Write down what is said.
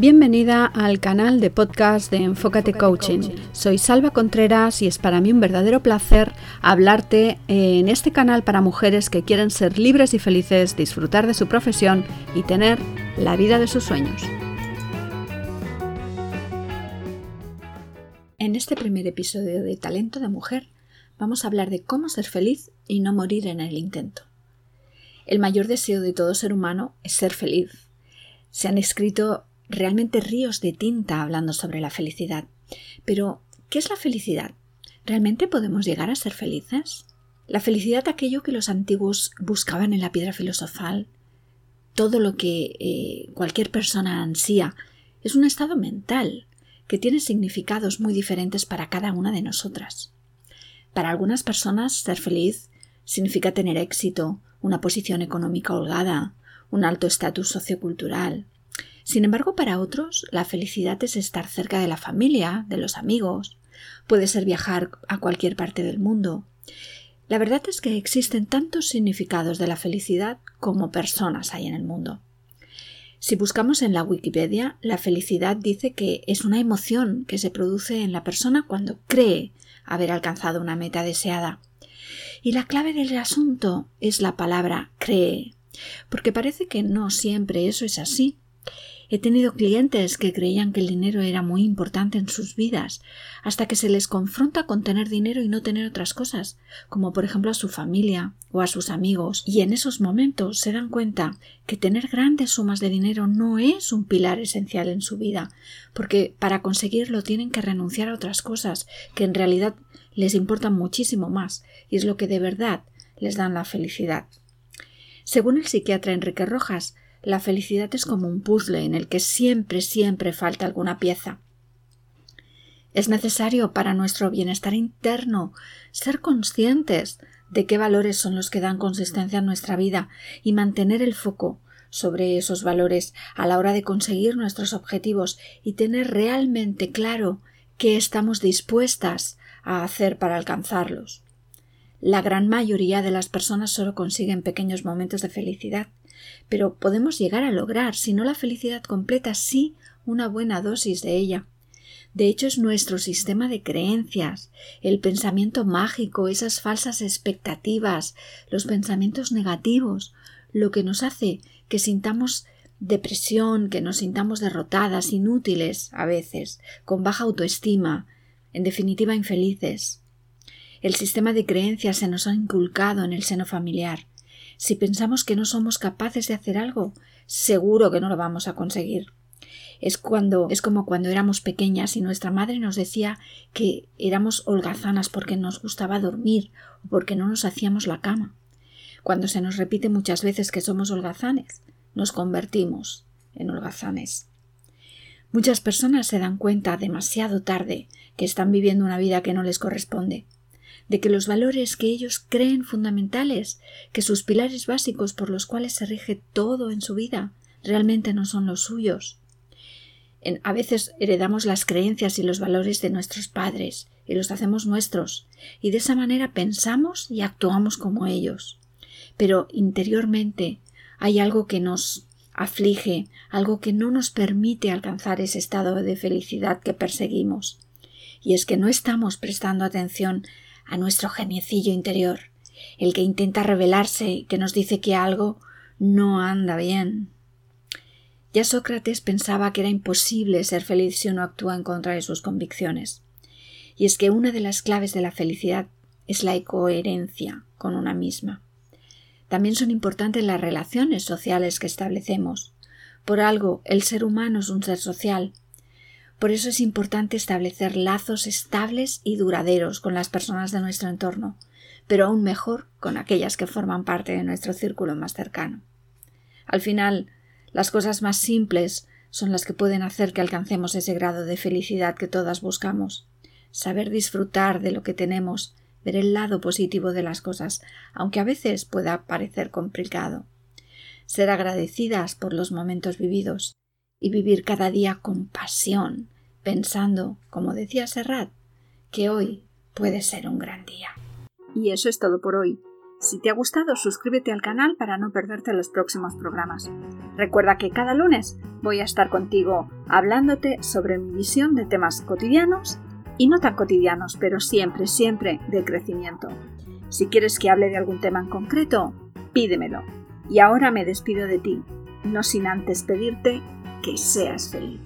Bienvenida al canal de podcast de Enfócate Coaching. Soy Salva Contreras y es para mí un verdadero placer hablarte en este canal para mujeres que quieren ser libres y felices, disfrutar de su profesión y tener la vida de sus sueños. En este primer episodio de Talento de Mujer vamos a hablar de cómo ser feliz y no morir en el intento. El mayor deseo de todo ser humano es ser feliz. Se han escrito realmente ríos de tinta hablando sobre la felicidad. Pero, ¿qué es la felicidad? ¿Realmente podemos llegar a ser felices? La felicidad aquello que los antiguos buscaban en la piedra filosofal, todo lo que eh, cualquier persona ansía, es un estado mental que tiene significados muy diferentes para cada una de nosotras. Para algunas personas ser feliz significa tener éxito, una posición económica holgada, un alto estatus sociocultural, sin embargo, para otros, la felicidad es estar cerca de la familia, de los amigos, puede ser viajar a cualquier parte del mundo. La verdad es que existen tantos significados de la felicidad como personas hay en el mundo. Si buscamos en la Wikipedia, la felicidad dice que es una emoción que se produce en la persona cuando cree haber alcanzado una meta deseada. Y la clave del asunto es la palabra cree, porque parece que no siempre eso es así. He tenido clientes que creían que el dinero era muy importante en sus vidas, hasta que se les confronta con tener dinero y no tener otras cosas, como por ejemplo a su familia o a sus amigos, y en esos momentos se dan cuenta que tener grandes sumas de dinero no es un pilar esencial en su vida, porque para conseguirlo tienen que renunciar a otras cosas que en realidad les importan muchísimo más, y es lo que de verdad les dan la felicidad. Según el psiquiatra Enrique Rojas, la felicidad es como un puzzle en el que siempre, siempre falta alguna pieza. Es necesario para nuestro bienestar interno ser conscientes de qué valores son los que dan consistencia a nuestra vida y mantener el foco sobre esos valores a la hora de conseguir nuestros objetivos y tener realmente claro qué estamos dispuestas a hacer para alcanzarlos. La gran mayoría de las personas solo consiguen pequeños momentos de felicidad pero podemos llegar a lograr, si no la felicidad completa, sí una buena dosis de ella. De hecho, es nuestro sistema de creencias, el pensamiento mágico, esas falsas expectativas, los pensamientos negativos, lo que nos hace que sintamos depresión, que nos sintamos derrotadas, inútiles a veces, con baja autoestima, en definitiva infelices. El sistema de creencias se nos ha inculcado en el seno familiar. Si pensamos que no somos capaces de hacer algo, seguro que no lo vamos a conseguir. Es cuando es como cuando éramos pequeñas y nuestra madre nos decía que éramos holgazanas porque nos gustaba dormir o porque no nos hacíamos la cama. Cuando se nos repite muchas veces que somos holgazanes, nos convertimos en holgazanes. Muchas personas se dan cuenta demasiado tarde que están viviendo una vida que no les corresponde de que los valores que ellos creen fundamentales, que sus pilares básicos por los cuales se rige todo en su vida, realmente no son los suyos. a veces heredamos las creencias y los valores de nuestros padres y los hacemos nuestros, y de esa manera pensamos y actuamos como ellos. Pero interiormente hay algo que nos aflige, algo que no nos permite alcanzar ese estado de felicidad que perseguimos. Y es que no estamos prestando atención a nuestro geniecillo interior, el que intenta revelarse, que nos dice que algo no anda bien. Ya Sócrates pensaba que era imposible ser feliz si uno actúa en contra de sus convicciones. Y es que una de las claves de la felicidad es la coherencia con una misma. También son importantes las relaciones sociales que establecemos. Por algo, el ser humano es un ser social, por eso es importante establecer lazos estables y duraderos con las personas de nuestro entorno, pero aún mejor con aquellas que forman parte de nuestro círculo más cercano. Al final, las cosas más simples son las que pueden hacer que alcancemos ese grado de felicidad que todas buscamos. Saber disfrutar de lo que tenemos, ver el lado positivo de las cosas, aunque a veces pueda parecer complicado. Ser agradecidas por los momentos vividos, y vivir cada día con pasión, pensando, como decía Serrat, que hoy puede ser un gran día. Y eso es todo por hoy. Si te ha gustado, suscríbete al canal para no perderte los próximos programas. Recuerda que cada lunes voy a estar contigo hablándote sobre mi visión de temas cotidianos y no tan cotidianos, pero siempre, siempre de crecimiento. Si quieres que hable de algún tema en concreto, pídemelo. Y ahora me despido de ti, no sin antes pedirte que seas feliz.